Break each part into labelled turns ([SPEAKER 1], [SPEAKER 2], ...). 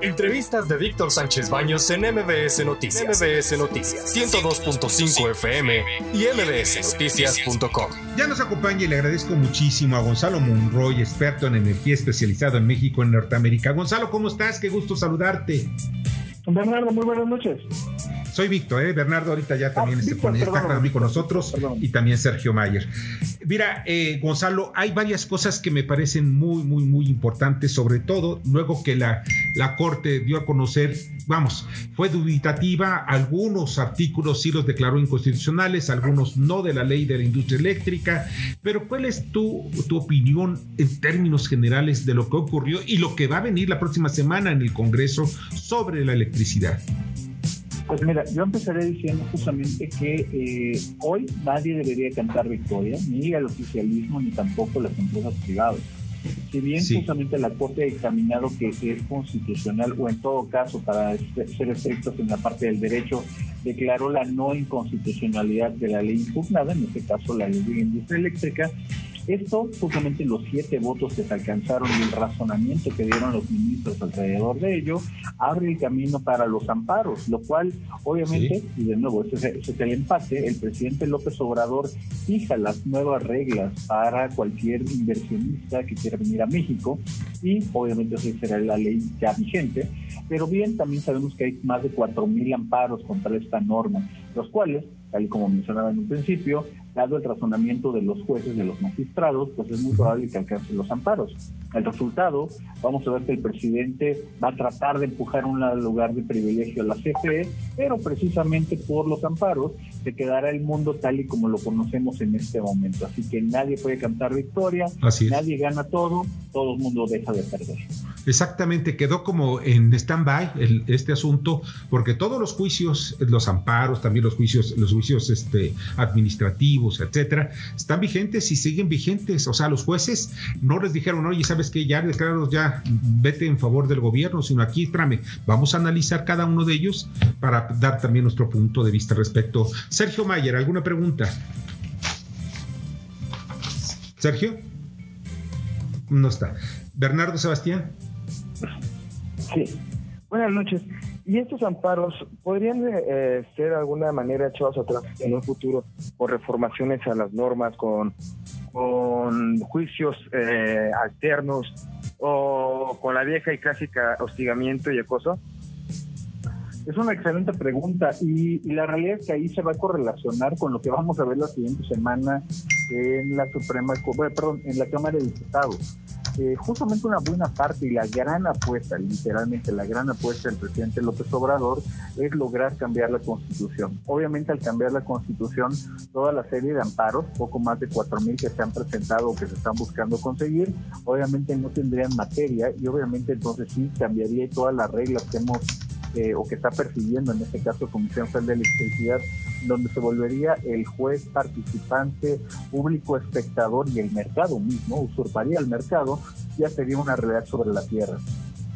[SPEAKER 1] Entrevistas de Víctor Sánchez Baños en MBS Noticias. MBS Noticias 102.5 FM y mbsnoticias.com.
[SPEAKER 2] Ya nos acompaña y le agradezco muchísimo a Gonzalo Monroy, experto en energía especializado en México y Norteamérica. Gonzalo, ¿cómo estás? Qué gusto saludarte.
[SPEAKER 3] Bernardo, muy buenas noches.
[SPEAKER 2] Soy Víctor, ¿eh? Bernardo ahorita ya también ah, está con nosotros y también Sergio Mayer. Mira, eh, Gonzalo, hay varias cosas que me parecen muy, muy, muy importantes, sobre todo luego que la, la Corte dio a conocer, vamos, fue dubitativa, algunos artículos sí los declaró inconstitucionales, algunos no de la ley de la industria eléctrica, pero ¿cuál es tu, tu opinión en términos generales de lo que ocurrió y lo que va a venir la próxima semana en el Congreso sobre la electricidad?
[SPEAKER 3] Pues mira, yo empezaré diciendo justamente que eh, hoy nadie debería cantar victoria, ni el oficialismo, ni tampoco las empresas privadas. Si bien justamente la Corte ha examinado que es constitucional, o en todo caso, para ser estrictos en la parte del derecho, declaró la no inconstitucionalidad de la ley impugnada, en este caso la ley de industria eléctrica, esto, justamente los siete votos que se alcanzaron y el razonamiento que dieron los ministros alrededor de ello, abre el camino para los amparos, lo cual, obviamente, y de nuevo, ese, es el empate, el presidente López Obrador fija las nuevas reglas para cualquier inversionista que quiera venir a México y, obviamente, esa será la ley ya vigente, pero bien, también sabemos que hay más de 4.000 amparos contra esta norma, los cuales, tal y como mencionaba en un principio, dado el razonamiento de los jueces, de los magistrados, pues es muy probable que alcance los amparos. El resultado, vamos a ver que el presidente va a tratar de empujar un lugar de privilegio a la CFE, pero precisamente por los amparos se quedará el mundo tal y como lo conocemos en este momento. Así que nadie puede cantar victoria, nadie gana todo, todo el mundo deja de perder.
[SPEAKER 2] Exactamente, quedó como en stand-by este asunto, porque todos los juicios, los amparos, también los juicios, los juicios este, administrativos, etcétera, están vigentes y siguen vigentes. O sea, los jueces no les dijeron, oye, sabes que ya declarados, ya vete en favor del gobierno, sino aquí, espérame, vamos a analizar cada uno de ellos para dar también nuestro punto de vista respecto. Sergio Mayer, ¿alguna pregunta? Sergio? No está. Bernardo Sebastián.
[SPEAKER 4] Sí. Buenas noches. ¿Y estos amparos podrían eh, ser de alguna manera echados atrás en un futuro por reformaciones a las normas con, con juicios eh, alternos o con la vieja y clásica hostigamiento y acoso?
[SPEAKER 3] Es una excelente pregunta y, y, la realidad es que ahí se va a correlacionar con lo que vamos a ver la siguiente semana en la Suprema, perdón, en la Cámara de Diputados justamente una buena parte y la gran apuesta, literalmente la gran apuesta del presidente López Obrador es lograr cambiar la constitución. Obviamente al cambiar la constitución, toda la serie de amparos, poco más de 4.000 que se han presentado o que se están buscando conseguir, obviamente no tendrían materia y obviamente entonces sí cambiaría todas las reglas que hemos eh, o que está persiguiendo en este caso Comisión Federal de Electricidad, donde se volvería el juez participante, público espectador y el mercado mismo, usurparía el mercado, ya sería una realidad sobre la tierra.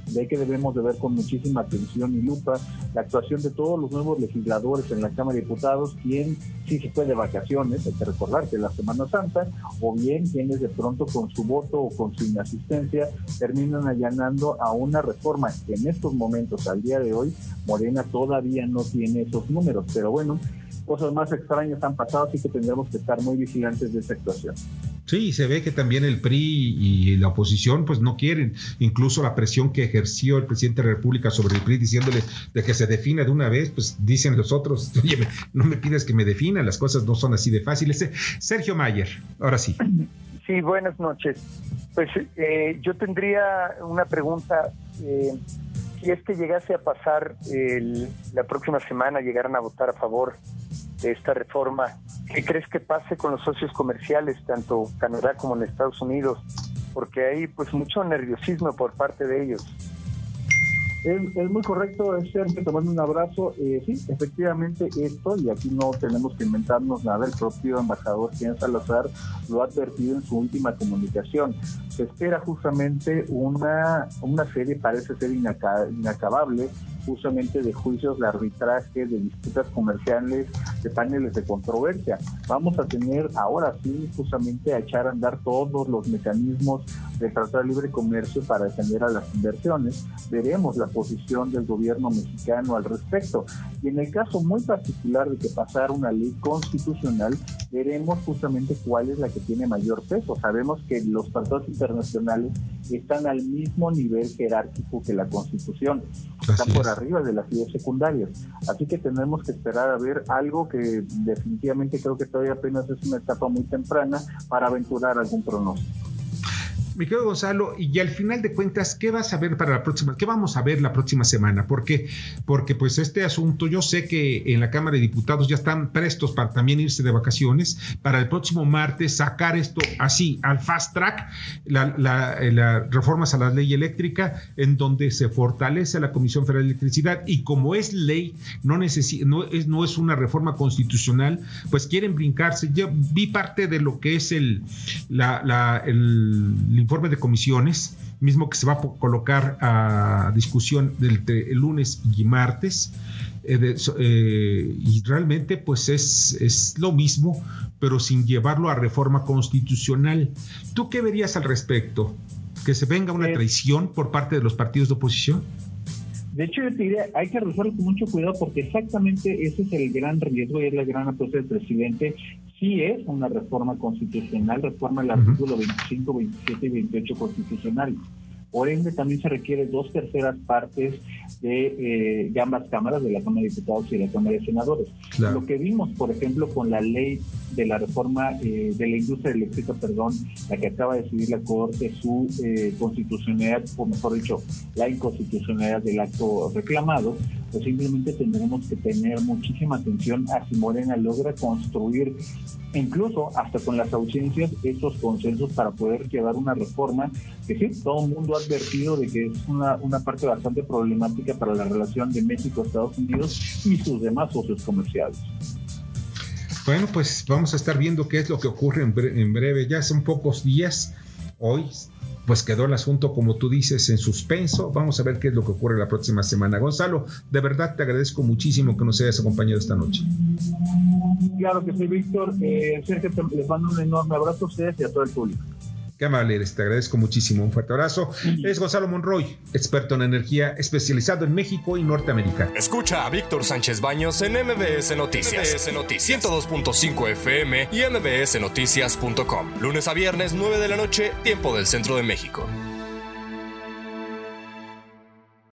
[SPEAKER 3] De que debemos de ver con muchísima atención y lupa la actuación de todos los nuevos legisladores en la Cámara de Diputados, quien sí se fue de vacaciones, hay que recordar que la Semana Santa, o bien quienes de pronto con su voto o con su inasistencia terminan allanando a una reforma que en estos momentos, al día de hoy, Morena todavía no tiene esos números, pero bueno, cosas más extrañas han pasado, así que tendremos que estar muy vigilantes de esa actuación.
[SPEAKER 2] Sí, se ve que también el PRI y la oposición pues no quieren, incluso la presión que ejerció el presidente de la República sobre el PRI diciéndole de que se defina de una vez, pues dicen los otros, oye, no me pides que me defina, las cosas no son así de fáciles. Sergio Mayer, ahora sí.
[SPEAKER 4] Sí, buenas noches. Pues eh, yo tendría una pregunta. Eh, si es que llegase a pasar la próxima semana, llegaran a votar a favor de esta reforma, ¿qué crees que pase con los socios comerciales, tanto Canadá como en Estados Unidos? Porque hay pues mucho nerviosismo por parte de ellos.
[SPEAKER 3] Es, muy correcto, es que tomando un abrazo. Eh, sí, efectivamente esto, y aquí no tenemos que inventarnos nada, el propio embajador Quién Salazar lo ha advertido en su última comunicación. Se espera justamente una, una serie, parece ser inacabable, justamente de juicios de arbitraje, de disputas comerciales, de paneles de controversia. Vamos a tener ahora sí justamente a echar a andar todos los mecanismos de tratar libre comercio para defender a las inversiones. Veremos las posición del gobierno mexicano al respecto. Y en el caso muy particular de que pasara una ley constitucional, veremos justamente cuál es la que tiene mayor peso. Sabemos que los tratados internacionales están al mismo nivel jerárquico que la Constitución, están por arriba de las leyes secundarias. Así que tenemos que esperar a ver algo que definitivamente creo que todavía apenas es una etapa muy temprana para aventurar algún pronóstico
[SPEAKER 2] mi querido Gonzalo, y al final de cuentas, ¿qué vas a ver para la próxima? ¿Qué vamos a ver la próxima semana? Porque, porque pues este asunto, yo sé que en la Cámara de Diputados ya están prestos para también irse de vacaciones, para el próximo martes sacar esto así, al fast track, las la, reformas a la ley eléctrica, en donde se fortalece la Comisión Federal de Electricidad, y como es ley, no, no, es, no es una reforma constitucional, pues quieren brincarse. Yo vi parte de lo que es el, la, el informe de comisiones, mismo que se va a colocar a discusión del, el lunes y martes. Eh, eh, y realmente pues es, es lo mismo, pero sin llevarlo a reforma constitucional. ¿Tú qué verías al respecto? ¿Que se venga una eh, traición por parte de los partidos de oposición?
[SPEAKER 3] De hecho, yo te diría, hay que resolver con mucho cuidado porque exactamente ese es el gran riesgo y es la gran apuesta del presidente sí es una reforma constitucional, reforma el artículo 25, 27 y 28 constitucional. Por ende, también se requiere dos terceras partes de, eh, ambas cámaras, de la Cámara de Diputados y de la Cámara de Senadores. Lo que vimos, por ejemplo, con la ley de la reforma eh, de la industria eléctrica, perdón, la que acaba de decidir la Corte, su eh, constitucionalidad, o mejor dicho, la inconstitucionalidad del acto reclamado, simplemente tendremos que tener muchísima atención a si Morena logra construir, incluso hasta con las ausencias, estos consensos para poder llevar una reforma que sí, todo el mundo ha advertido de que es una, una parte bastante problemática para la relación de México, Estados Unidos y sus demás socios comerciales.
[SPEAKER 2] Bueno, pues vamos a estar viendo qué es lo que ocurre en breve. Ya son pocos días. Hoy pues quedó el asunto, como tú dices, en suspenso. Vamos a ver qué es lo que ocurre la próxima semana. Gonzalo, de verdad te agradezco muchísimo que nos hayas acompañado esta noche.
[SPEAKER 3] Claro que sí, Víctor. Eh, Sergio, les mando un enorme abrazo a ustedes y a todo el público.
[SPEAKER 2] Qué amable eres, te agradezco muchísimo. Un fuerte abrazo. Es Gonzalo Monroy, experto en energía, especializado en México y Norteamérica.
[SPEAKER 1] Escucha a Víctor Sánchez Baños en MBS Noticias. MBS Noticias 102.5 FM y MBSNoticias.com. Lunes a viernes, 9 de la noche, tiempo del centro de México.